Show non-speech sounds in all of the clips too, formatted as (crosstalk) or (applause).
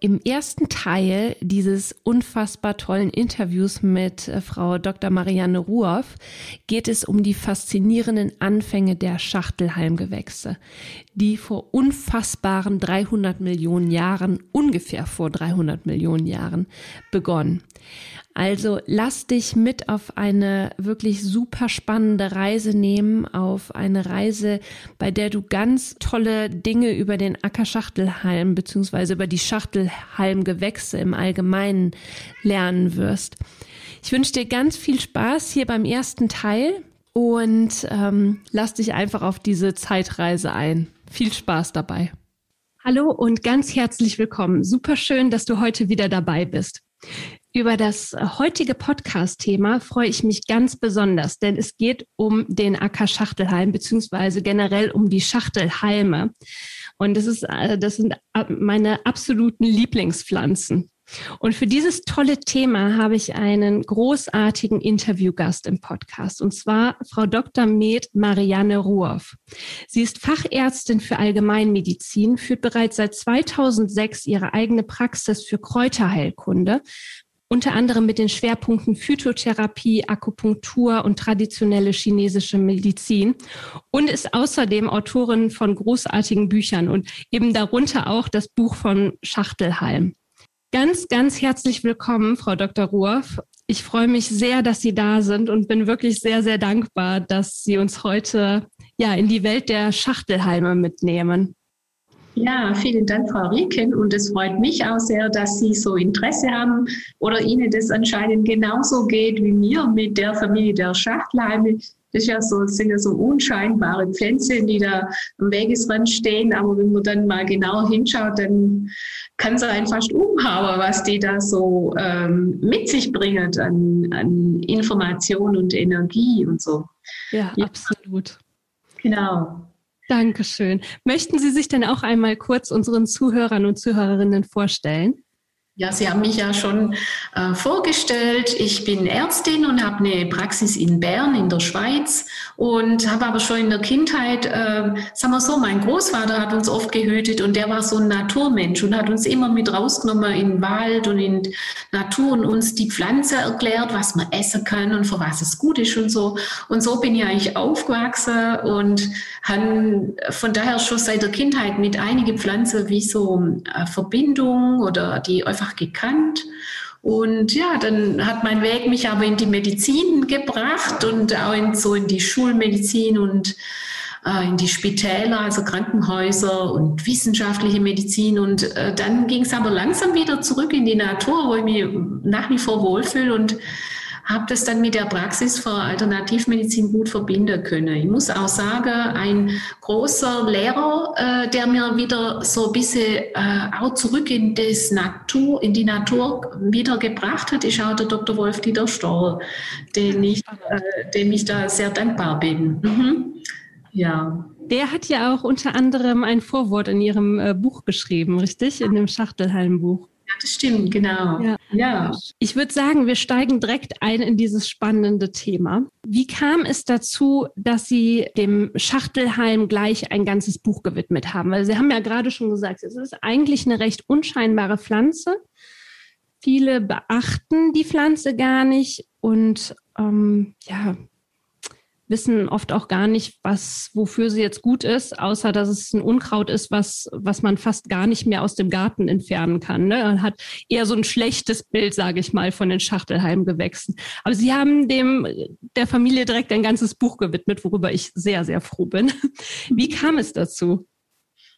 Im ersten Teil dieses unfassbar tollen Interviews mit äh, Frau Dr. Marianne Ruoff geht es um die faszinierenden Anfänge der Schachtelhalmgewächse, die vor unfassbaren 300 Millionen Jahren, ungefähr vor 300 Millionen Jahren, begonnen. Also lass dich mit auf eine wirklich super spannende Reise nehmen, auf eine Reise, bei der du ganz tolle Dinge über den Ackerschachtelhalm beziehungsweise über die Schachtelhalmgewächse im Allgemeinen lernen wirst. Ich wünsche dir ganz viel Spaß hier beim ersten Teil und ähm, lass dich einfach auf diese Zeitreise ein. Viel Spaß dabei. Hallo und ganz herzlich willkommen. Super schön, dass du heute wieder dabei bist. Über das heutige Podcast-Thema freue ich mich ganz besonders, denn es geht um den Acker Schachtelhalm beziehungsweise generell um die Schachtelhalme. Und das ist, äh, das sind meine absoluten Lieblingspflanzen. Und für dieses tolle Thema habe ich einen großartigen Interviewgast im Podcast, und zwar Frau Dr. Med Marianne Ruoff. Sie ist Fachärztin für Allgemeinmedizin, führt bereits seit 2006 ihre eigene Praxis für Kräuterheilkunde, unter anderem mit den Schwerpunkten Phytotherapie, Akupunktur und traditionelle chinesische Medizin und ist außerdem Autorin von großartigen Büchern und eben darunter auch das Buch von Schachtelhalm. Ganz, ganz herzlich willkommen, Frau Dr. Ruoff. Ich freue mich sehr, dass Sie da sind und bin wirklich sehr, sehr dankbar, dass Sie uns heute ja in die Welt der Schachtelhalme mitnehmen. Ja, vielen Dank, Frau Rieken. Und es freut mich auch sehr, dass Sie so Interesse haben oder Ihnen das anscheinend genauso geht wie mir mit der Familie der Schachtelhalme. Das ja so, sind ja so unscheinbare Pflänzchen, die da am Wegesrand stehen. Aber wenn man dann mal genauer hinschaut, dann kann es einen fast umhauen, was die da so ähm, mit sich bringen an, an Information und Energie und so. Ja, ja. absolut. Genau. Dankeschön. Möchten Sie sich denn auch einmal kurz unseren Zuhörern und Zuhörerinnen vorstellen? Ja, Sie haben mich ja schon äh, vorgestellt. Ich bin Ärztin und habe eine Praxis in Bern in der Schweiz und habe aber schon in der Kindheit, äh, sagen wir so, mein Großvater hat uns oft gehütet und der war so ein Naturmensch und hat uns immer mit rausgenommen in den Wald und in Natur und uns die Pflanze erklärt, was man essen kann und für was es gut ist und so. Und so bin ich eigentlich aufgewachsen und habe von daher schon seit der Kindheit mit einigen Pflanzen wie so äh, Verbindung oder die einfach einfach gekannt. Und ja, dann hat mein Weg mich aber in die Medizin gebracht und auch in, so in die Schulmedizin und äh, in die Spitäler, also Krankenhäuser und wissenschaftliche Medizin. Und äh, dann ging es aber langsam wieder zurück in die Natur, wo ich mich nach wie vor wohlfühle und habe das dann mit der Praxis für Alternativmedizin gut verbinden können. Ich muss auch sagen, ein großer Lehrer, äh, der mir wieder so ein bisschen äh, auch zurück in, das Natur, in die Natur wiedergebracht hat, ist auch der Dr. Wolf Dieter Stoll, den ich, äh, dem ich da sehr dankbar bin. Mhm. Ja. Der hat ja auch unter anderem ein Vorwort in Ihrem äh, Buch geschrieben, richtig? In dem Schachtelhallenbuch. Ja, das stimmt, genau. Ja. ja. Ich würde sagen, wir steigen direkt ein in dieses spannende Thema. Wie kam es dazu, dass Sie dem Schachtelhalm gleich ein ganzes Buch gewidmet haben? Weil Sie haben ja gerade schon gesagt, es ist eigentlich eine recht unscheinbare Pflanze. Viele beachten die Pflanze gar nicht und ähm, ja, wissen oft auch gar nicht, was, wofür sie jetzt gut ist, außer dass es ein Unkraut ist, was, was man fast gar nicht mehr aus dem Garten entfernen kann. Ne? Man hat eher so ein schlechtes Bild, sage ich mal, von den Schachtelheimgewächsen. Aber sie haben dem der Familie direkt ein ganzes Buch gewidmet, worüber ich sehr, sehr froh bin. Wie kam es dazu?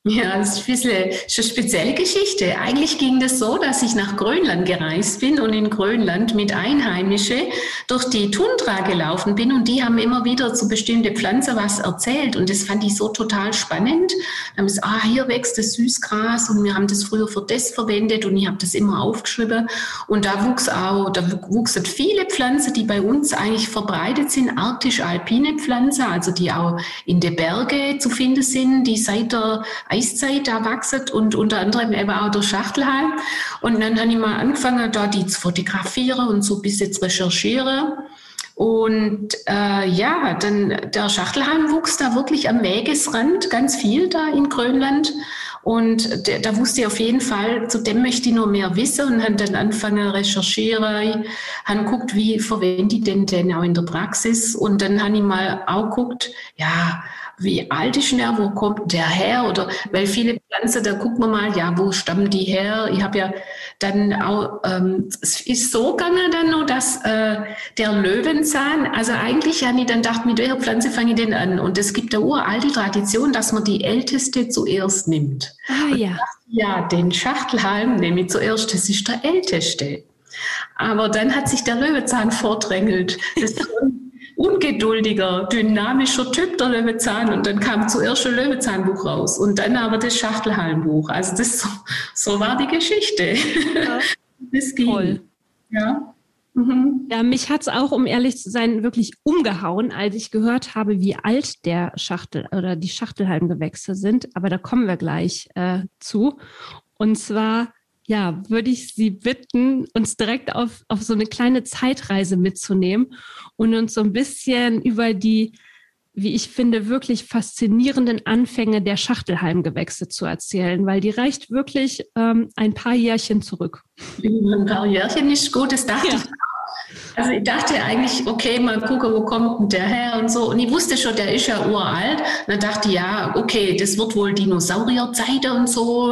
Ja, das ist ein bisschen eine spezielle Geschichte. Eigentlich ging das so, dass ich nach Grönland gereist bin und in Grönland mit Einheimischen durch die Tundra gelaufen bin und die haben immer wieder zu bestimmten Pflanzen was erzählt und das fand ich so total spannend. Da haben gesagt, ah, hier wächst das Süßgras und wir haben das früher für das verwendet und ich habe das immer aufgeschrieben und da wuchs auch, da wuchsen viele Pflanzen, die bei uns eigentlich verbreitet sind, arktisch-alpine Pflanzen, also die auch in den Bergen zu finden sind, die seit der Eiszeit da wachsen und unter anderem eben auch der Schachtelhalm. Und dann habe ich mal angefangen, da die zu fotografieren und so bis jetzt recherchieren. Und äh, ja, dann der Schachtelhalm wuchs da wirklich am Wegesrand, ganz viel da in Grönland. Und da wusste ich auf jeden Fall, zu dem möchte ich noch mehr wissen und habe dann angefangen recherchieren, habe geguckt, wie verwende ich den denn auch in der Praxis. Und dann habe ich mal auch geguckt, ja, wie alt ist der, wo kommt der her? Oder weil viele Pflanzen, da guckt man mal, ja, wo stammen die her? Ich habe ja dann auch, ähm, es ist so gegangen dann nur, dass äh, der Löwenzahn, also eigentlich habe ich dann gedacht, mit welcher Pflanze fange ich denn an? Und es gibt eine uralte Tradition, dass man die älteste zuerst nimmt. Ah ja. Dachte, ja, den Schachtelhalm nehme ich zuerst, das ist der älteste. Aber dann hat sich der Löwenzahn vordrängelt. Das (laughs) ungeduldiger, dynamischer Typ, der Löwezahn. Und dann kam zuerst ein Löwezahnbuch raus und dann aber das Schachtelhallenbuch. Also das so, so war die Geschichte. Ja. (laughs) Das ging. Toll. Ja. Mhm. Ja, mich hat es auch, um ehrlich zu sein, wirklich umgehauen, als ich gehört habe, wie alt der Schachtel oder die Schachtelhalmgewächse sind. Aber da kommen wir gleich äh, zu. Und zwar ja, würde ich Sie bitten, uns direkt auf, auf so eine kleine Zeitreise mitzunehmen und uns so ein bisschen über die, wie ich finde, wirklich faszinierenden Anfänge der Schachtelhalmgewächse zu erzählen, weil die reicht wirklich ähm, ein paar Jährchen zurück. Ein paar Jährchen ist gut, das dachte ja. ich also ich dachte eigentlich, okay, mal gucken, wo kommt denn der her und so. Und ich wusste schon, der ist ja uralt. Und dann dachte ich, ja, okay, das wird wohl Dinosaurierzeit und so.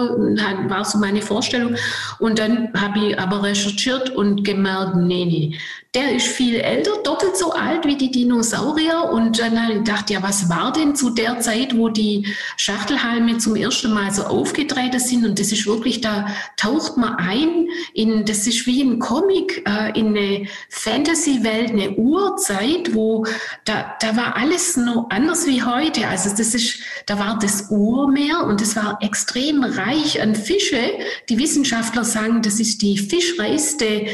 War so meine Vorstellung. Und dann habe ich aber recherchiert und gemerkt, nee, nee, der ist viel älter, doppelt so alt wie die Dinosaurier. Und dann habe ich gedacht, ja, was war denn zu der Zeit, wo die Schachtelhalme zum ersten Mal so aufgetreten sind? Und das ist wirklich, da taucht man ein in, das ist wie ein Comic, äh, in eine Fantasy-Welt, eine Urzeit, wo da, da war alles noch anders wie heute. Also das ist, da war das Urmeer und es war extrem reich an Fische. Die Wissenschaftler sagen, das ist die fischreichste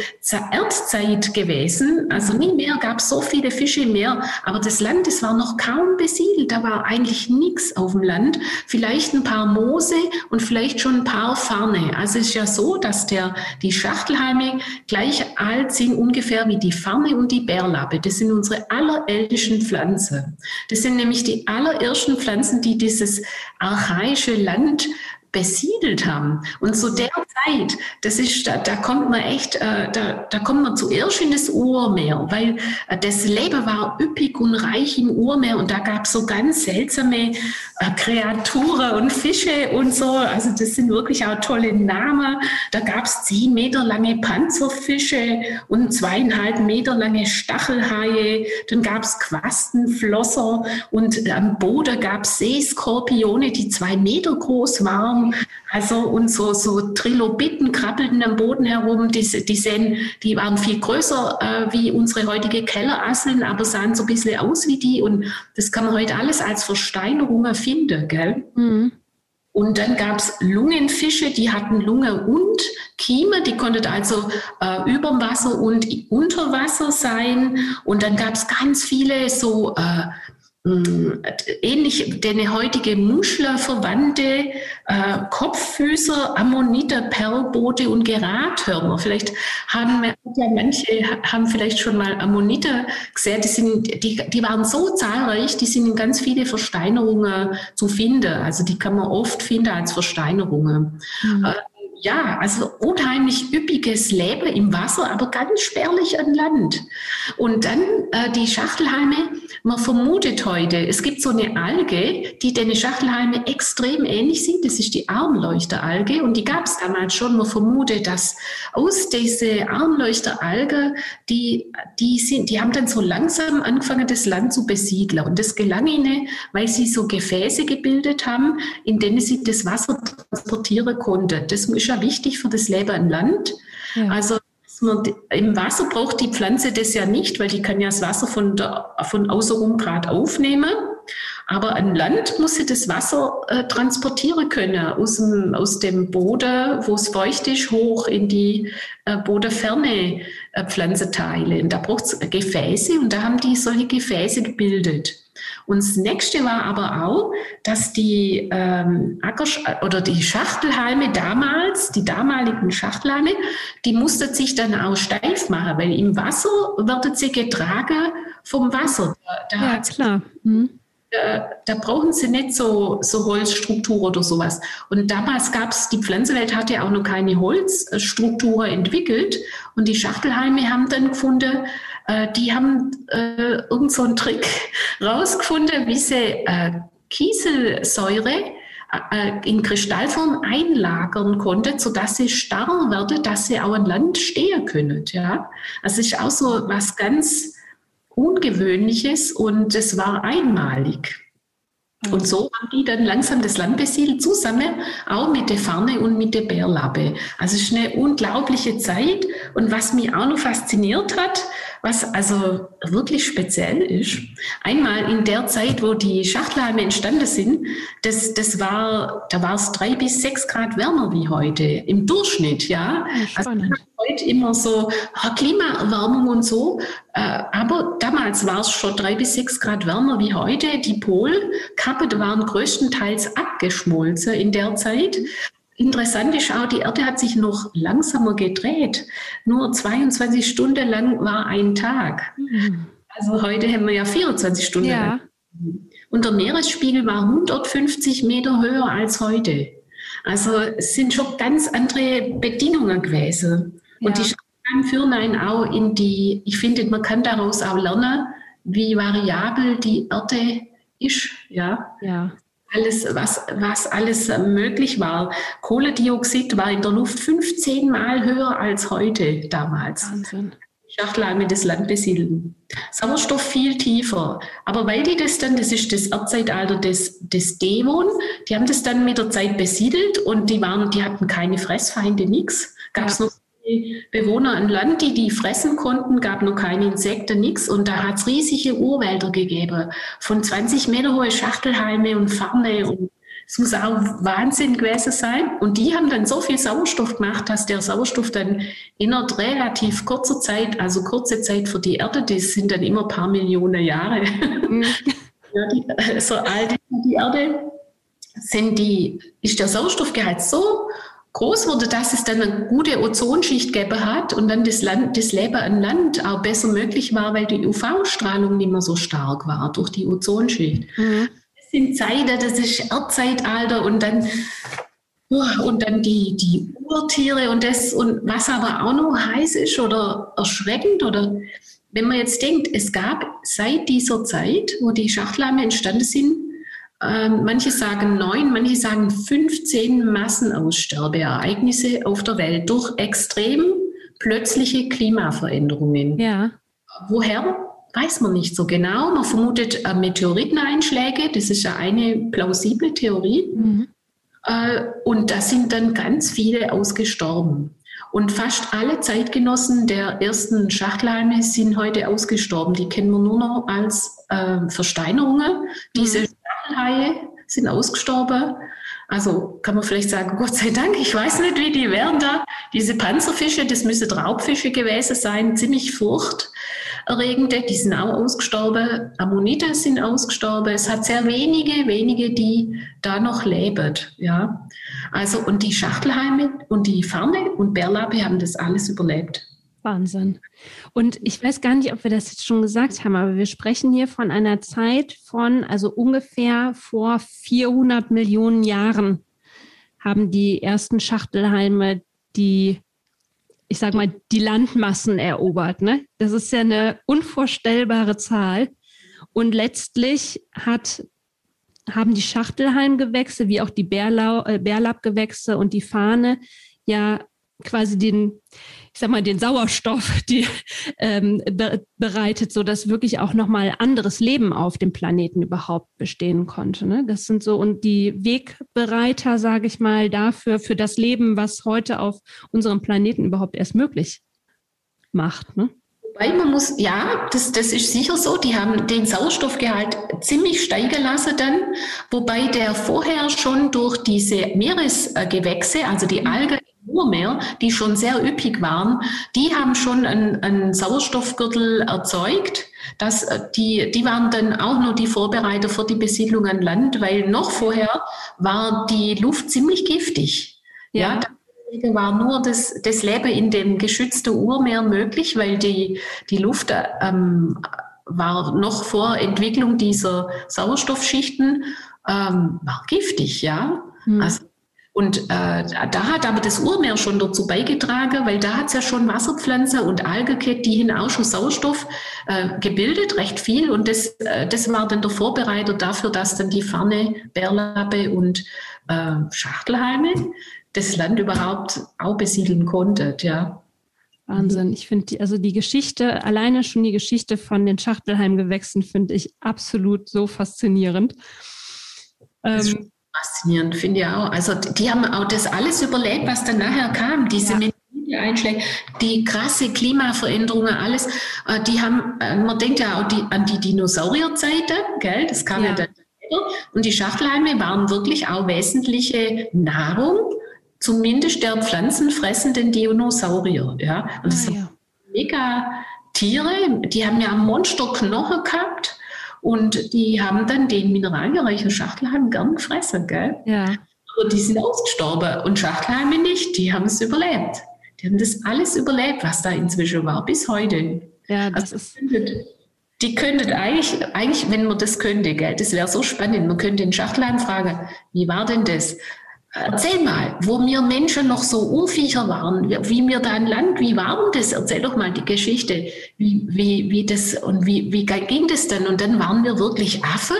Erdzeit gewesen gewesen. Also nie mehr gab es so viele Fische im Meer, aber das Land, das war noch kaum besiedelt. Da war eigentlich nichts auf dem Land. Vielleicht ein paar Moose und vielleicht schon ein paar Farne. Also es ist ja so, dass der, die Schachtelhalme gleich alt sind ungefähr wie die Farne und die Bärlappe. Das sind unsere allerältesten Pflanzen. Das sind nämlich die allerersten Pflanzen, die dieses archaische Land besiedelt haben. Und zu der Zeit, das ist, da, da kommt man echt, äh, da, da kommt man zuerst in das Urmeer, weil äh, das Leben war üppig und reich im Urmeer und da gab es so ganz seltsame äh, Kreaturen und Fische und so. Also das sind wirklich auch tolle Namen. Da gab es zehn Meter lange Panzerfische und zweieinhalb Meter lange Stachelhaie. Dann gab es Quastenflosser und am Boden gab es Seeskorpione, die zwei Meter groß waren also und so, so Trilobiten krabbelten am Boden herum. Die, die, sehen, die waren viel größer äh, wie unsere heutige Kellerasseln, aber sahen so ein bisschen aus wie die. Und das kann man heute alles als Versteinerungen finden. Gell? Mhm. Und dann gab es Lungenfische, die hatten Lunge und Kieme, die konnten also äh, über Wasser und unter Wasser sein. Und dann gab es ganz viele so äh, ähnlich den heutige Muschler verwandte äh, Kopffüßer, Ammoniter, Perlboote und Gerathörner. Vielleicht haben ja manche haben vielleicht schon mal Ammoniter gesehen. Die, sind, die, die waren so zahlreich, die sind in ganz viele Versteinerungen zu finden. Also die kann man oft finden als Versteinerungen. Mhm. Äh, ja, also unheimlich üppiges Leben im Wasser, aber ganz spärlich an Land. Und dann äh, die Schachtelhalme, man vermutet heute, es gibt so eine Alge, die den Schachtelhalme extrem ähnlich sieht, das ist die Armleuchteralge und die gab es damals schon. Man vermutet, dass aus dieser Armleuchteralge, die, die, sind, die haben dann so langsam angefangen, das Land zu besiedeln. Und das gelang ihnen, weil sie so Gefäße gebildet haben, in denen sie das Wasser transportieren konnten. Das ist ja wichtig für das Leben an Land. Ja. Also im Wasser braucht die Pflanze das ja nicht, weil die kann ja das Wasser von, der, von außenrum gerade aufnehmen. Aber an Land muss sie das Wasser äh, transportieren können aus dem, aus dem Boden, wo es feucht ist, hoch in die äh, bodenferne äh, Pflanzenteile. Und da braucht es Gefäße und da haben die solche Gefäße gebildet. Und das nächste war aber auch, dass die ähm, Ackersch oder die Schachtelhalme damals, die damaligen Schachtelhalme, die mussten sich dann auch steif machen, weil im Wasser werden sie getragen vom Wasser. Da, da ja, klar. Mhm. Da, da, brauchen sie nicht so, so Holzstruktur oder sowas. Und damals gab es, die Pflanzenwelt hatte auch noch keine Holzstruktur entwickelt. Und die Schachtelhalme haben dann gefunden, äh, die haben äh, irgend so einen Trick rausgefunden, wie sie äh, Kieselsäure äh, in Kristallform einlagern konnte, sodass sie starr werden, dass sie auch an Land stehen können. Ja? Es ist auch so was ganz Ungewöhnliches und es war einmalig. Und so haben die dann langsam das Land besiedelt, zusammen auch mit der Farne und mit der Bärlappe. Also es ist eine unglaubliche Zeit. Und was mich auch noch fasziniert hat, was also wirklich speziell ist. Einmal in der Zeit, wo die Schachtelhalme entstanden sind, das, das war, da war es drei bis sechs Grad wärmer wie heute im Durchschnitt, ja. Also heute immer so oh, Klimaerwärmung und so, äh, aber damals war es schon drei bis sechs Grad wärmer wie heute. Die Polkappen waren größtenteils abgeschmolzen in der Zeit. Interessant ist auch, die Erde hat sich noch langsamer gedreht. Nur 22 Stunden lang war ein Tag. Mhm. Also heute haben wir ja 24 Stunden ja. lang. Und der Meeresspiegel war 150 Meter höher als heute. Also es sind schon ganz andere Bedingungen gewesen. Ja. Und die Schreiben führen einen auch in die, ich finde, man kann daraus auch lernen, wie variabel die Erde ist. Ja. ja alles, was, was alles möglich war. Kohlendioxid war in der Luft 15 Mal höher als heute damals. Wahnsinn. Schachtelhalme das Land besiedeln. Sauerstoff viel tiefer. Aber weil die das dann, das ist das Erdzeitalter des, des Devon, die haben das dann mit der Zeit besiedelt und die waren, die hatten keine Fressfeinde, nichts. Gab es ja. noch Bewohner an Land, die die fressen konnten, gab noch keine Insekten, nichts. Und da hat es riesige Urwälder gegeben, von 20 Meter hohe Schachtelhalme und Farne. Und es muss auch Wahnsinn gewesen sein. Und die haben dann so viel Sauerstoff gemacht, dass der Sauerstoff dann innerhalb relativ kurzer Zeit, also kurze Zeit für die Erde, das sind dann immer ein paar Millionen Jahre. Mhm. (laughs) ja, die, so alt die Erde, sind die, ist der Sauerstoffgehalt so groß wurde, dass es dann eine gute Ozonschicht gegeben hat und dann das, Land, das Leben an Land auch besser möglich war, weil die UV-Strahlung nicht mehr so stark war durch die Ozonschicht. Mhm. Das sind Zeiten, das ist Erdzeitalter und dann und dann die, die Urtiere und das und was aber auch noch heiß ist oder erschreckend oder wenn man jetzt denkt, es gab seit dieser Zeit, wo die Schachtelhalme entstanden sind, ähm, manche sagen neun, manche sagen 15 Massenaussterbeereignisse auf der Welt durch extrem plötzliche Klimaveränderungen. Ja. Woher? Weiß man nicht so genau. Man vermutet äh, Meteoriteneinschläge. Das ist ja eine plausible Theorie. Mhm. Äh, und da sind dann ganz viele ausgestorben. Und fast alle Zeitgenossen der ersten Schachtelhalme sind heute ausgestorben. Die kennen wir nur noch als äh, Versteinerungen. Diese mhm. Haie sind ausgestorben. Also kann man vielleicht sagen, (laughs) Gott sei Dank, ich weiß nicht, wie die wären da. Diese Panzerfische, das müssen Raubfische gewesen sein, ziemlich furchterregende, die sind auch ausgestorben. Ammonite sind ausgestorben. Es hat sehr wenige, wenige, die da noch leben. Ja. Also, und die Schachtelhalme und die Farne und Bärlappe haben das alles überlebt. Wahnsinn. Und ich weiß gar nicht, ob wir das jetzt schon gesagt haben, aber wir sprechen hier von einer Zeit von, also ungefähr vor 400 Millionen Jahren haben die ersten Schachtelhalme die, ich sag mal, die Landmassen erobert. Ne? Das ist ja eine unvorstellbare Zahl. Und letztlich hat, haben die Schachtelhalmgewächse wie auch die Bärlau, äh, Bärlappgewächse und die Fahne ja quasi den, ich sag mal, den Sauerstoff (laughs) die, ähm, be bereitet, so dass wirklich auch nochmal anderes Leben auf dem Planeten überhaupt bestehen konnte. Ne? Das sind so und die Wegbereiter, sage ich mal, dafür, für das Leben, was heute auf unserem Planeten überhaupt erst möglich macht. Ne? Wobei man muss, ja, das, das ist sicher so, die haben den Sauerstoffgehalt ziemlich steigen lassen dann, wobei der vorher schon durch diese Meeresgewächse, also die Algen Urmeer, die schon sehr üppig waren, die haben schon einen, Sauerstoffgürtel erzeugt. Das, äh, die, die waren dann auch nur die Vorbereiter für die Besiedlung an Land, weil noch vorher war die Luft ziemlich giftig. Ja, ja war nur das, das Leben in dem geschützten Urmeer möglich, weil die, die Luft ähm, war noch vor Entwicklung dieser Sauerstoffschichten ähm, war giftig, ja. Hm. Also und äh, da hat aber das Urmeer schon dazu beigetragen, weil da hat es ja schon Wasserpflanze und Algen die haben auch schon Sauerstoff äh, gebildet, recht viel. Und das, äh, das war dann der Vorbereiter dafür, dass dann die Farne, Bärlappe und äh, Schachtelhalme das Land überhaupt auch besiedeln konnten. Ja. Wahnsinn. Ich finde, die, also die Geschichte, alleine schon die Geschichte von den Schachtelheimgewächsen finde ich absolut so faszinierend. Ähm, faszinierend, finde ich auch. Also die haben auch das alles überlebt, was dann nachher kam, diese ja. Einschläge, die krasse Klimaveränderungen, alles. Äh, die haben, äh, man denkt ja auch die, an die Dinosaurierzeiten, gell? Das kam ja, ja dann und die Schachtelhalme waren wirklich auch wesentliche Nahrung, zumindest der pflanzenfressenden Dinosaurier. Ja? Und das ah, sind mega Tiere, die haben ja Monsterknochen gehabt und die haben dann den mineralreichen Schachtelhalm gern gefressen, gell? Ja. Aber die sind ausgestorben und Schachtelhalme nicht, die haben es überlebt. Die haben das alles überlebt, was da inzwischen war, bis heute. Ja, das also, ist. Die könnten eigentlich, eigentlich, wenn man das könnte, gell, das wäre so spannend. Man könnte den Schachtelhalm fragen, wie war denn das? Erzähl mal, wo wir Menschen noch so unviecher waren, wie wir da an Land, wie war denn das? Erzähl doch mal die Geschichte, wie, wie, wie das und wie, wie ging das dann? Und dann waren wir wirklich Affen,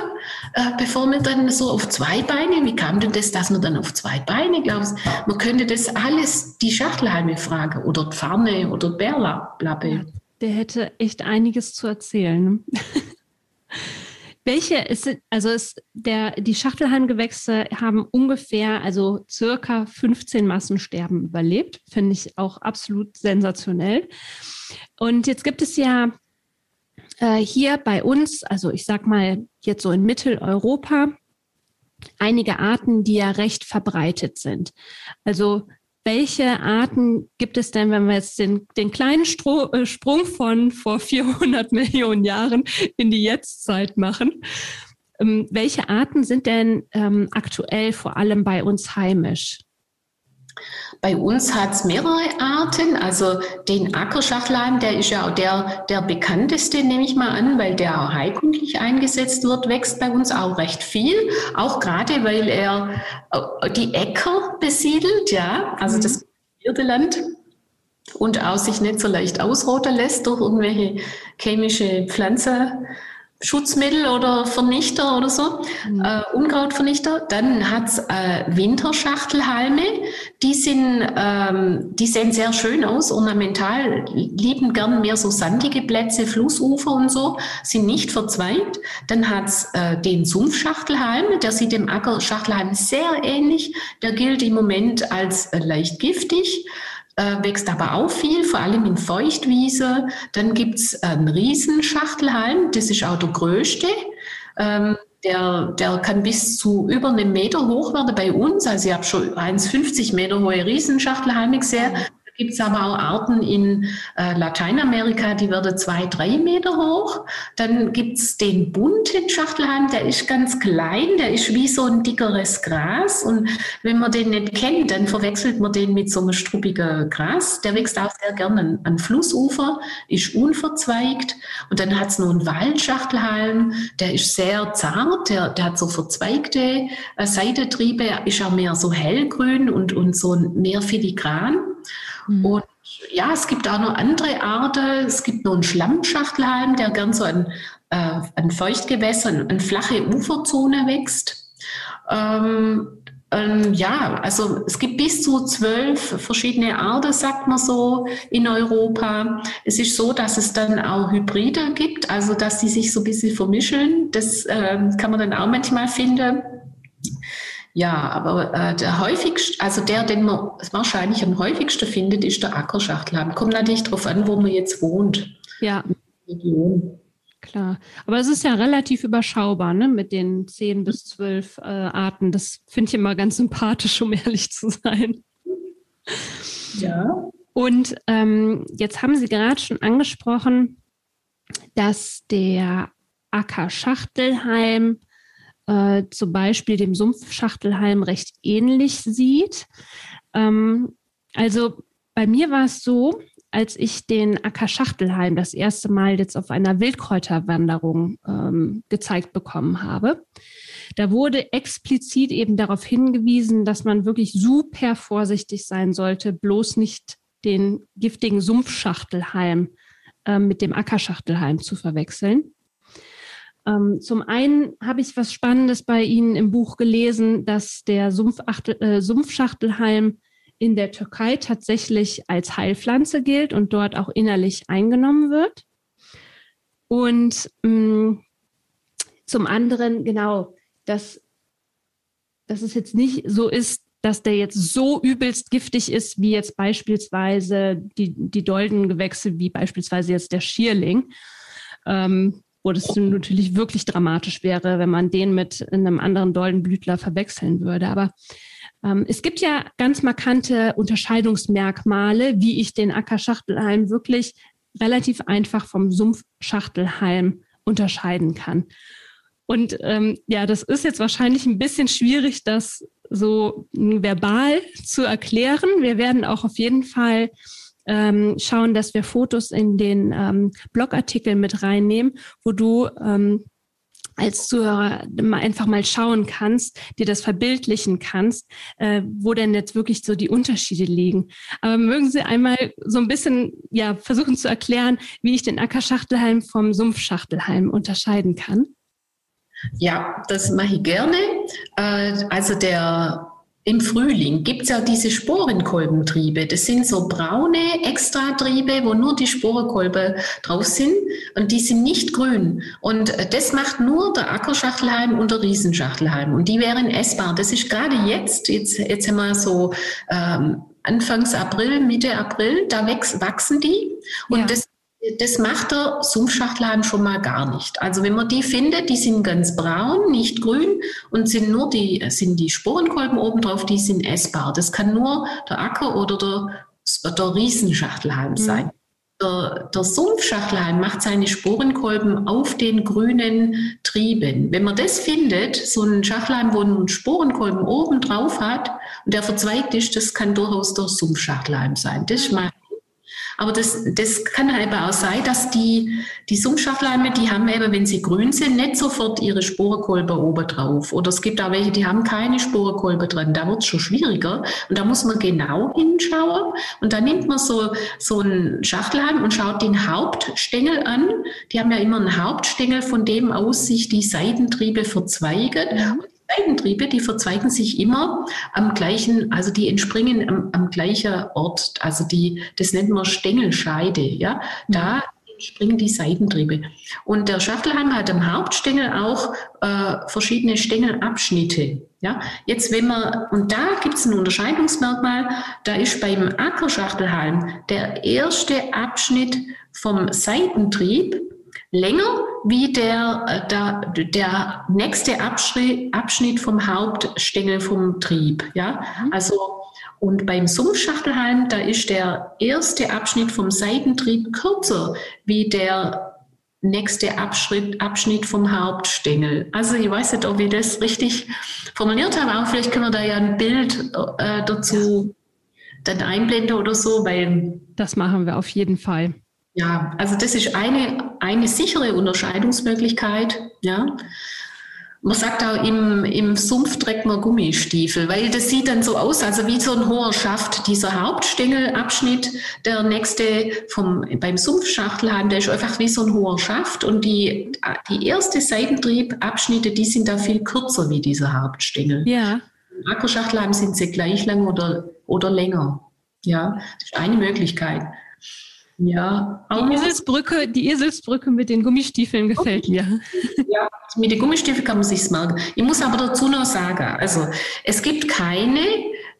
äh, bevor wir dann so auf zwei Beine, wie kam denn das, dass wir dann auf zwei Beine, glaubst Man könnte das alles die Schachtelhalme fragen oder Pfanne oder Bärlappe. Der hätte echt einiges zu erzählen. Welche ist, also ist der, die Schachtelhalmgewächse haben ungefähr, also circa 15 Massensterben überlebt. Finde ich auch absolut sensationell. Und jetzt gibt es ja äh, hier bei uns, also ich sag mal jetzt so in Mitteleuropa, einige Arten, die ja recht verbreitet sind. Also welche Arten gibt es denn, wenn wir jetzt den, den kleinen Stro äh, Sprung von vor 400 Millionen Jahren in die Jetztzeit machen? Ähm, welche Arten sind denn ähm, aktuell vor allem bei uns heimisch? Bei uns hat es mehrere Arten. Also den Ackerschachleim, der ist ja auch der, der bekannteste, nehme ich mal an, weil der auch heilkundlich eingesetzt wird, wächst bei uns auch recht viel. Auch gerade, weil er äh, die Äcker besiedelt, ja, also mhm. das vierte Land und auch sich nicht so leicht ausroten lässt durch irgendwelche chemische Pflanzen. Schutzmittel oder Vernichter oder so, mhm. äh, Unkrautvernichter. Dann hat's äh, Winterschachtelhalme, die sind, ähm, die sehen sehr schön aus, ornamental, lieben gern mehr so sandige Plätze, Flussufer und so, sind nicht verzweigt. Dann hat's äh, den Sumpfschachtelhalm, der sieht dem Ackerschachtelhalm sehr ähnlich. Der gilt im Moment als äh, leicht giftig äh, wächst aber auch viel, vor allem in Feuchtwiese. Dann gibt's einen Riesenschachtelhalm, das ist auch der größte. Ähm, der, der kann bis zu über einem Meter hoch werden bei uns. Also ich habe schon 1,50 Meter hohe Riesenschachtelhalme gesehen. Gibt es aber auch Arten in äh, Lateinamerika, die werden zwei, drei Meter hoch. Dann gibt es den bunten Schachtelhalm, der ist ganz klein, der ist wie so ein dickeres Gras. Und wenn man den nicht kennt, dann verwechselt man den mit so einem struppigen Gras. Der wächst auch sehr gerne an, Flussufer, ist unverzweigt. Und dann hat es noch einen Waldschachtelhalm, der ist sehr zart, der, der hat so verzweigte äh, Seitentriebe, ist auch mehr so hellgrün und, und so mehr filigran. Mhm. Und ja, es gibt auch noch andere Arten. Es gibt noch einen Schlammschachtelhalm, der gern so an, äh, an Feuchtgewässern, an flache Uferzone wächst. Ähm, ähm, ja, also es gibt bis zu zwölf verschiedene Arten, sagt man so, in Europa. Es ist so, dass es dann auch Hybride gibt, also dass die sich so ein bisschen vermischen. Das äh, kann man dann auch manchmal finden. Ja, aber äh, der häufigste, also der, den man wahrscheinlich am häufigsten findet, ist der Ackerschachtelhalm. Kommt natürlich darauf an, wo man jetzt wohnt. Ja. Klar. Aber es ist ja relativ überschaubar, ne, mit den zehn bis zwölf äh, Arten. Das finde ich immer ganz sympathisch, um ehrlich zu sein. Ja. Und ähm, jetzt haben Sie gerade schon angesprochen, dass der Ackerschachtelhalm äh, zum Beispiel dem Sumpfschachtelhalm recht ähnlich sieht. Ähm, also bei mir war es so, als ich den Acker Schachtelhalm das erste Mal jetzt auf einer Wildkräuterwanderung ähm, gezeigt bekommen habe. Da wurde explizit eben darauf hingewiesen, dass man wirklich super vorsichtig sein sollte, bloß nicht den giftigen Sumpfschachtelhalm äh, mit dem Ackerschachtelhalm zu verwechseln. Ähm, zum einen habe ich was Spannendes bei Ihnen im Buch gelesen, dass der äh, Sumpfschachtelhalm in der Türkei tatsächlich als Heilpflanze gilt und dort auch innerlich eingenommen wird. Und mh, mm, zum anderen, genau, dass, dass es jetzt nicht so ist, dass der jetzt so übelst giftig ist, wie jetzt beispielsweise die, die Doldengewächse, wie beispielsweise jetzt der Schierling. Ähm, wo das natürlich wirklich dramatisch wäre, wenn man den mit einem anderen Doldenblütler verwechseln würde. Aber ähm, es gibt ja ganz markante Unterscheidungsmerkmale, wie ich den Ackerschachtelhalm wirklich relativ einfach vom Sumpfschachtelhalm unterscheiden kann. Und ähm, ja, das ist jetzt wahrscheinlich ein bisschen schwierig, das so verbal zu erklären. Wir werden auch auf jeden Fall ähm, schauen, dass wir Fotos in den ähm, Blogartikel mit reinnehmen, wo du ähm, als Zuhörer einfach mal schauen kannst, dir das verbildlichen kannst, äh, wo denn jetzt wirklich so die Unterschiede liegen. Aber mögen Sie einmal so ein bisschen ja versuchen zu erklären, wie ich den Ackerschachtelhalm vom Sumpfschachtelhalm unterscheiden kann? Ja, das mache ich gerne. Äh, also der im Frühling gibt es ja diese Sporenkolbentriebe. Das sind so braune Extratriebe, wo nur die Sporenkolben drauf sind und die sind nicht grün. Und das macht nur der Ackerschachtelhalm und der Riesenschachtelhalm. Und die wären essbar. Das ist gerade jetzt, jetzt, jetzt haben wir so ähm, Anfangs April, Mitte April, da wachsen die. Und ja. das das macht der Sumpfschachtelhalm schon mal gar nicht. Also wenn man die findet, die sind ganz braun, nicht grün und sind nur die, sind die Sporenkolben oben drauf, die sind essbar. Das kann nur der Acker oder der, der Riesenschachtelhalm mhm. sein. Der, der Sumpfschachtelhalm macht seine Sporenkolben auf den grünen Trieben. Wenn man das findet, so einen Schachtelhalm, wo einen Sporenkolben oben drauf hat und der verzweigt ist, das kann durchaus der Sumpfschachtelhalm sein. Das macht aber das, das kann eben auch sein, dass die, die Sumpfschafleime, die haben eben, wenn sie grün sind, nicht sofort ihre Sporenkolbe oben drauf. Oder es gibt auch welche, die haben keine Sporenkolbe drin. Da wird es schon schwieriger. Und da muss man genau hinschauen. Und da nimmt man so, so einen Schachtelhalm und schaut den Hauptstängel an. Die haben ja immer einen Hauptstängel, von dem aus sich die Seitentriebe verzweigen. Mhm. Seitentriebe, die verzweigen sich immer am gleichen, also die entspringen am, am gleichen Ort. Also die, das nennt man Stängelscheide. Ja, da springen die Seitentriebe. Und der Schachtelhalm hat am Hauptstängel auch äh, verschiedene Stängelabschnitte. Ja, jetzt wenn man, und da gibt es ein Unterscheidungsmerkmal, da ist beim Ackerschachtelhalm der erste Abschnitt vom Seitentrieb länger wie der, äh, der, der nächste Abschnitt, Abschnitt vom Hauptstängel vom Trieb. Ja? Mhm. Also, Und beim Sumpfschachtelhalm, da ist der erste Abschnitt vom Seitentrieb kürzer wie der nächste Abschnitt, Abschnitt vom Hauptstängel. Also ich weiß nicht, ob ich das richtig formuliert habe, aber vielleicht können wir da ja ein Bild äh, dazu dann einblenden oder so, weil... Das machen wir auf jeden Fall. Ja, also das ist eine, eine sichere Unterscheidungsmöglichkeit, ja. Man sagt auch, im, im Sumpf trägt man Gummistiefel, weil das sieht dann so aus, also wie so ein hoher Schaft. Dieser Hauptstängelabschnitt, der nächste vom, beim Sumpfschachtelhalm, der ist einfach wie so ein hoher Schaft und die, die erste Seitentriebabschnitte, die sind da viel kürzer wie dieser Hauptstängel. Ja. Im Ackerschachtelhalm sind sie gleich lang oder, oder länger. Ja, das ist eine Möglichkeit. Ja, die Eselsbrücke, die Eselsbrücke mit den Gummistiefeln gefällt mir. Ja, mit den Gummistiefeln kann man sich's merken. Ich muss aber dazu noch sagen, also es gibt keine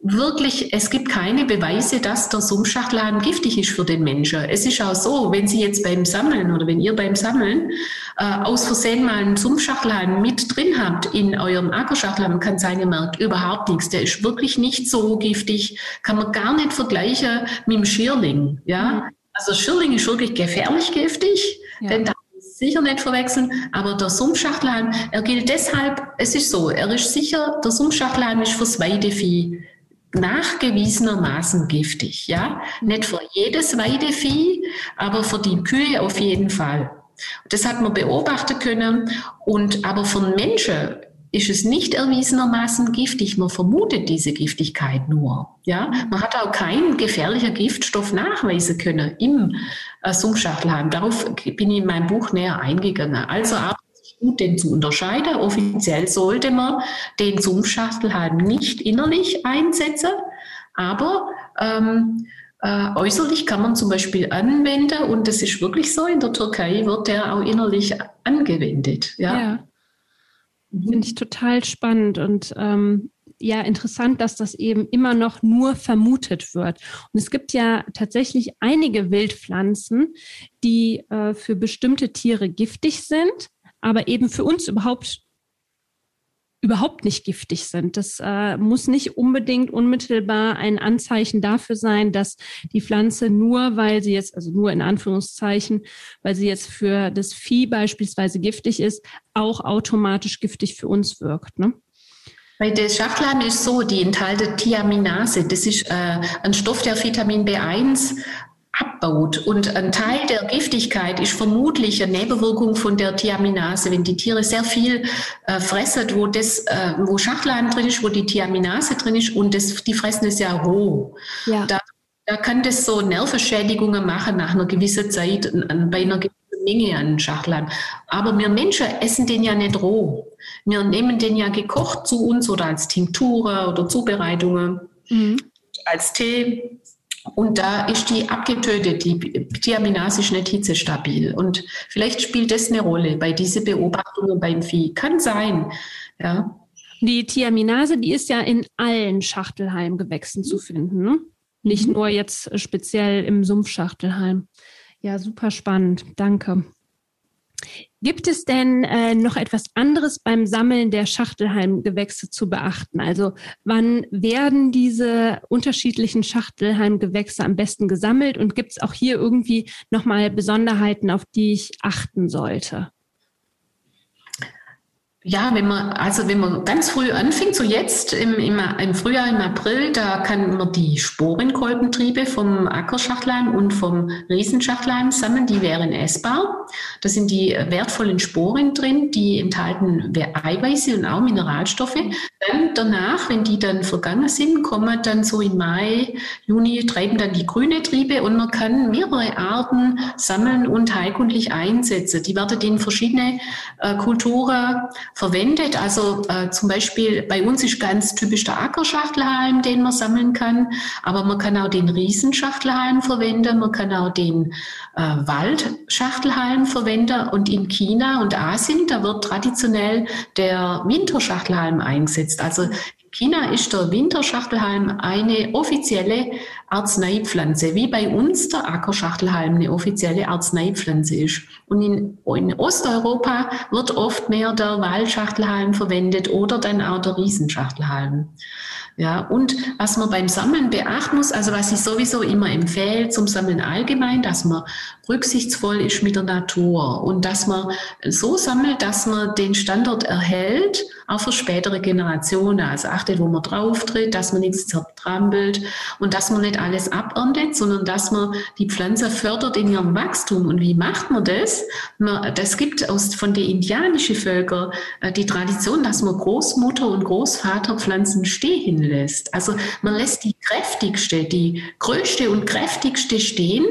wirklich, es gibt keine Beweise, dass der Sumpfschachtelhalm giftig ist für den Menschen. Es ist auch so, wenn Sie jetzt beim Sammeln oder wenn ihr beim Sammeln äh, aus Versehen mal einen Sumpfschachtelhalm mit drin habt in eurem Ackerschachtelhalm, kann sein, ihr merkt überhaupt nichts. Der ist wirklich nicht so giftig, kann man gar nicht vergleichen mit dem Schierling. Ja, mhm. Also Schirling ist wirklich gefährlich giftig, ja. denn da sicher nicht verwechseln, aber der Sumpfschachtelhalm, er gilt deshalb, es ist so, er ist sicher, der Sumpfschachtelhalm ist fürs Weidevieh nachgewiesenermaßen giftig, ja. Nicht für jedes Weidevieh, aber für die Kühe auf jeden Fall. Das hat man beobachten können und aber von Menschen ist es nicht erwiesenermaßen giftig. Man vermutet diese Giftigkeit nur. Ja, man hat auch keinen gefährlichen Giftstoff nachweisen können im äh, Sumpfschachtelhalm. Darauf bin ich in meinem Buch näher eingegangen. Also gut, den zu unterscheiden. Offiziell sollte man den Sumpfschachtelhalm nicht innerlich einsetzen, aber ähm, äh, äußerlich kann man zum Beispiel anwenden und das ist wirklich so. In der Türkei wird der auch innerlich angewendet. Ja. ja. Finde ich total spannend und ähm, ja interessant, dass das eben immer noch nur vermutet wird. Und es gibt ja tatsächlich einige Wildpflanzen, die äh, für bestimmte Tiere giftig sind, aber eben für uns überhaupt überhaupt nicht giftig sind. Das äh, muss nicht unbedingt unmittelbar ein Anzeichen dafür sein, dass die Pflanze nur, weil sie jetzt, also nur in Anführungszeichen, weil sie jetzt für das Vieh beispielsweise giftig ist, auch automatisch giftig für uns wirkt. Ne? Bei der Schachtelhalm ist so, die enthalten Thiaminase. Das ist äh, ein Stoff, der Vitamin B1 abbaut. Und ein Teil der Giftigkeit ist vermutlich eine Nebenwirkung von der Thiaminase. Wenn die Tiere sehr viel äh, fressen, wo, das, äh, wo Schachlein drin ist, wo die Thiaminase drin ist und das, die fressen es ja roh. Ja. Da, da kann das so Nervenschädigungen machen nach einer gewissen Zeit, bei einer gewissen Menge an Schachlein. Aber wir Menschen essen den ja nicht roh. Wir nehmen den ja gekocht zu uns oder als Tinkture oder Zubereitungen, mhm. als Tee. Und da ist die abgetötet, die Thiaminase ist nicht hitzestabil. Und vielleicht spielt das eine Rolle bei diesen Beobachtungen beim Vieh. Kann sein, ja. Die Thiaminase, die ist ja in allen Schachtelhalmgewächsen zu finden, ne? Nicht mhm. nur jetzt speziell im Sumpfschachtelhalm. Ja, super spannend. Danke. Gibt es denn äh, noch etwas anderes beim Sammeln der Schachtelhalmgewächse zu beachten? Also wann werden diese unterschiedlichen Schachtelhalmgewächse am besten gesammelt und gibt es auch hier irgendwie nochmal Besonderheiten, auf die ich achten sollte? Ja, wenn man, also wenn man ganz früh anfängt, so jetzt im, im, im Frühjahr, im April, da kann man die Sporenkolbentriebe vom Ackerschachleim und vom Riesenschachleim sammeln, die wären essbar. Da sind die wertvollen Sporen drin, die enthalten Eiweiße und auch Mineralstoffe. Dann danach, wenn die dann vergangen sind, kommen dann so im Mai, Juni, treiben dann die grüne Triebe und man kann mehrere Arten sammeln und heilkundlich einsetzen. Die werden in verschiedene äh, Kulturen verwendet. Also äh, zum Beispiel bei uns ist ganz typisch der Ackerschachtelhalm, den man sammeln kann, aber man kann auch den Riesenschachtelhalm verwenden, man kann auch den äh, Waldschachtelhalm verwenden und in China und Asien, da wird traditionell der Winterschachtelhalm eingesetzt. Also China ist der Winterschachtelhalm eine offizielle Arzneipflanze, wie bei uns der Ackerschachtelhalm eine offizielle Arzneipflanze ist. Und in, in Osteuropa wird oft mehr der Waldschachtelhalm verwendet oder dann auch der Riesenschachtelhalm. Ja, und was man beim Sammeln beachten muss, also was ich sowieso immer empfehle zum Sammeln allgemein, dass man rücksichtsvoll ist mit der Natur und dass man so sammelt, dass man den Standort erhält, auch für spätere Generationen. Also achtet, wo man drauf tritt, dass man nichts zertrampelt und dass man nicht alles aberntet, sondern dass man die Pflanze fördert in ihrem Wachstum. Und wie macht man das? Man, das gibt aus, von den indianischen Völkern äh, die Tradition, dass man Großmutter und Großvater Pflanzen stehen lässt. Also man lässt die kräftigste, die größte und kräftigste stehen.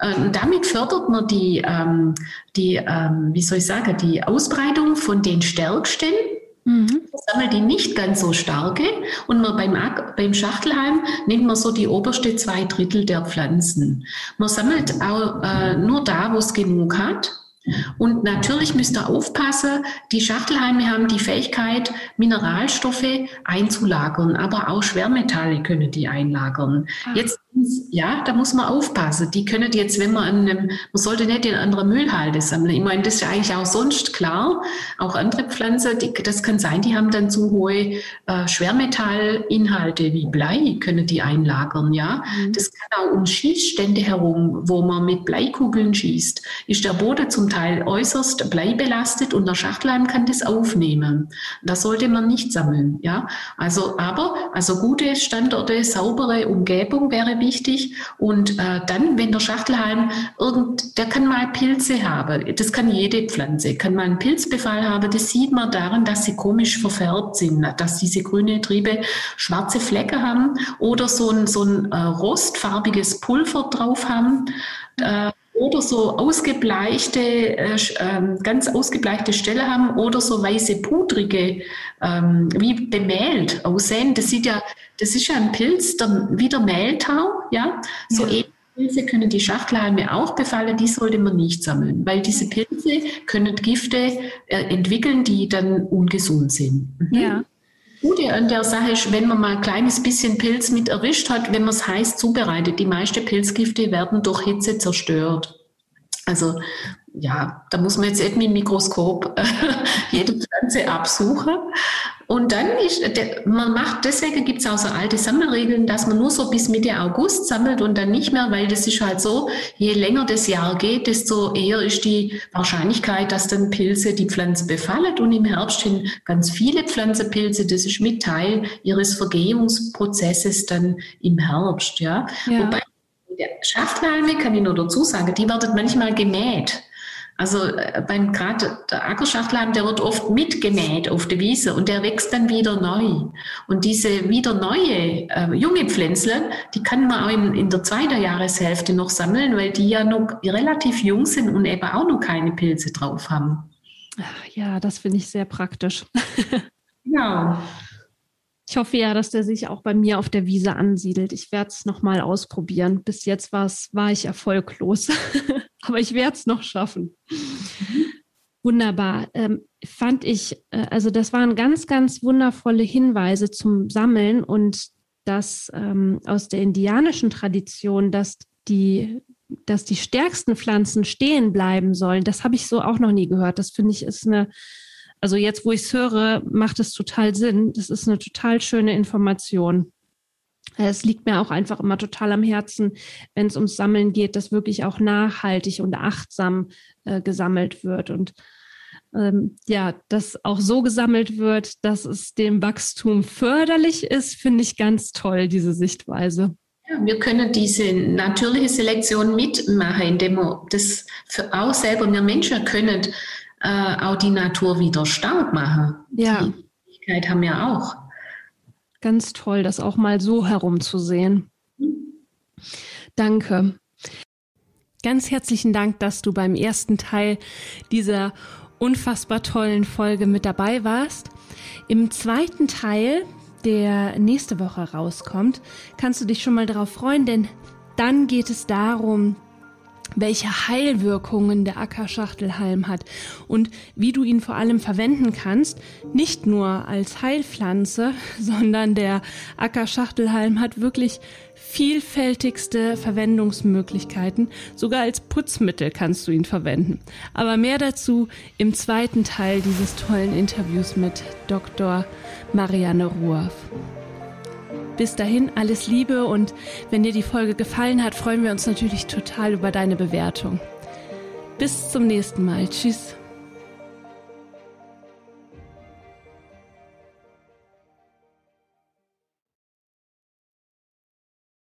Äh, und damit fördert man die, ähm, die ähm, wie soll ich sagen, die Ausbreitung von den stärksten. Mhm. Sammelt die nicht ganz so starke und man beim, beim Schachtelhalm nimmt man so die oberste zwei Drittel der Pflanzen. Man sammelt auch äh, nur da, wo es genug hat. Und natürlich müsst ihr aufpassen, die Schachtelhalme haben die Fähigkeit, Mineralstoffe einzulagern, aber auch Schwermetalle können die einlagern. Ah. Jetzt ja, da muss man aufpassen. Die können jetzt, wenn man an einem, man sollte nicht in anderer Müllhalde sammeln. Ich meine, das ist ja eigentlich auch sonst klar. Auch andere Pflanzen, die, das kann sein, die haben dann zu hohe äh, Schwermetallinhalte wie Blei, können die einlagern, ja. Mhm. Das kann auch um Schießstände herum, wo man mit Bleikugeln schießt, ist der Boden zum Teil äußerst bleibelastet und der Schachtelheim kann das aufnehmen. Das sollte man nicht sammeln, ja. Also, aber, also gute Standorte, saubere Umgebung wäre wichtig. Und äh, dann, wenn der Schachtelhalm irgend, der kann mal Pilze haben. Das kann jede Pflanze, kann mal einen Pilzbefall haben. Das sieht man daran, dass sie komisch verfärbt sind, dass diese grüne Triebe schwarze Flecke haben oder so ein, so ein äh, rostfarbiges Pulver drauf haben. Äh, oder so ausgebleichte, äh, ähm, ganz ausgebleichte Stelle haben oder so weiße, pudrige, ähm, wie bemehlt aussehen. Das sieht ja, das ist ja ein Pilz, der, wie der Mehltau, ja. So ja. Pilze können die Schachtelhalme auch befallen, die sollte man nicht sammeln, weil diese Pilze können Gifte äh, entwickeln, die dann ungesund sind. Mhm. Ja. Gute an der Sache ist, wenn man mal ein kleines bisschen Pilz mit erwischt hat, wenn man es heiß zubereitet. Die meisten Pilzgifte werden durch Hitze zerstört. Also ja, da muss man jetzt eben mit dem Mikroskop äh, (laughs) jede Pflanze absuchen. Und dann ist, man macht, deswegen gibt es auch so alte Sammelregeln, dass man nur so bis Mitte August sammelt und dann nicht mehr, weil das ist halt so, je länger das Jahr geht, desto eher ist die Wahrscheinlichkeit, dass dann Pilze die Pflanze befallen. Und im Herbst sind ganz viele Pflanzenpilze, das ist mit Teil ihres Vergehungsprozesses dann im Herbst, ja. ja. Wobei der Schafthalme, kann ich nur dazu sagen, die werden manchmal gemäht. Also äh, beim gerade der Ackerschachtelhalm, der wird oft mitgemäht auf der Wiese und der wächst dann wieder neu. Und diese wieder neue äh, junge Pflänzle, die kann man auch in, in der zweiten Jahreshälfte noch sammeln, weil die ja noch relativ jung sind und eben auch noch keine Pilze drauf haben. Ja, das finde ich sehr praktisch. (laughs) Genau. Ich hoffe ja, dass der sich auch bei mir auf der Wiese ansiedelt. Ich werde es nochmal ausprobieren. Bis jetzt war ich erfolglos. (laughs) Aber ich werde es noch schaffen. Wunderbar. Ähm, fand ich, äh, also das waren ganz, ganz wundervolle Hinweise zum Sammeln und das ähm, aus der indianischen Tradition, dass die, dass die stärksten Pflanzen stehen bleiben sollen, das habe ich so auch noch nie gehört. Das finde ich ist eine also jetzt, wo ich es höre, macht es total Sinn. Das ist eine total schöne Information. Es liegt mir auch einfach immer total am Herzen, wenn es ums Sammeln geht, dass wirklich auch nachhaltig und achtsam äh, gesammelt wird und ähm, ja, dass auch so gesammelt wird, dass es dem Wachstum förderlich ist, finde ich ganz toll, diese Sichtweise. Ja, wir können diese natürliche Selektion mitmachen, indem wir das für auch selber, wir Menschen können äh, auch die Natur wieder stark machen. Ja. Die Möglichkeit haben wir auch. Ganz toll, das auch mal so herumzusehen. Danke. Ganz herzlichen Dank, dass du beim ersten Teil dieser unfassbar tollen Folge mit dabei warst. Im zweiten Teil, der nächste Woche rauskommt, kannst du dich schon mal darauf freuen, denn dann geht es darum, welche Heilwirkungen der Ackerschachtelhalm hat und wie du ihn vor allem verwenden kannst, nicht nur als Heilpflanze, (laughs) sondern der Ackerschachtelhalm hat wirklich vielfältigste Verwendungsmöglichkeiten. Sogar als Putzmittel kannst du ihn verwenden. Aber mehr dazu im zweiten Teil dieses tollen Interviews mit Dr. Marianne Ruoff. Bis dahin alles Liebe und wenn dir die Folge gefallen hat, freuen wir uns natürlich total über deine Bewertung. Bis zum nächsten Mal. Tschüss.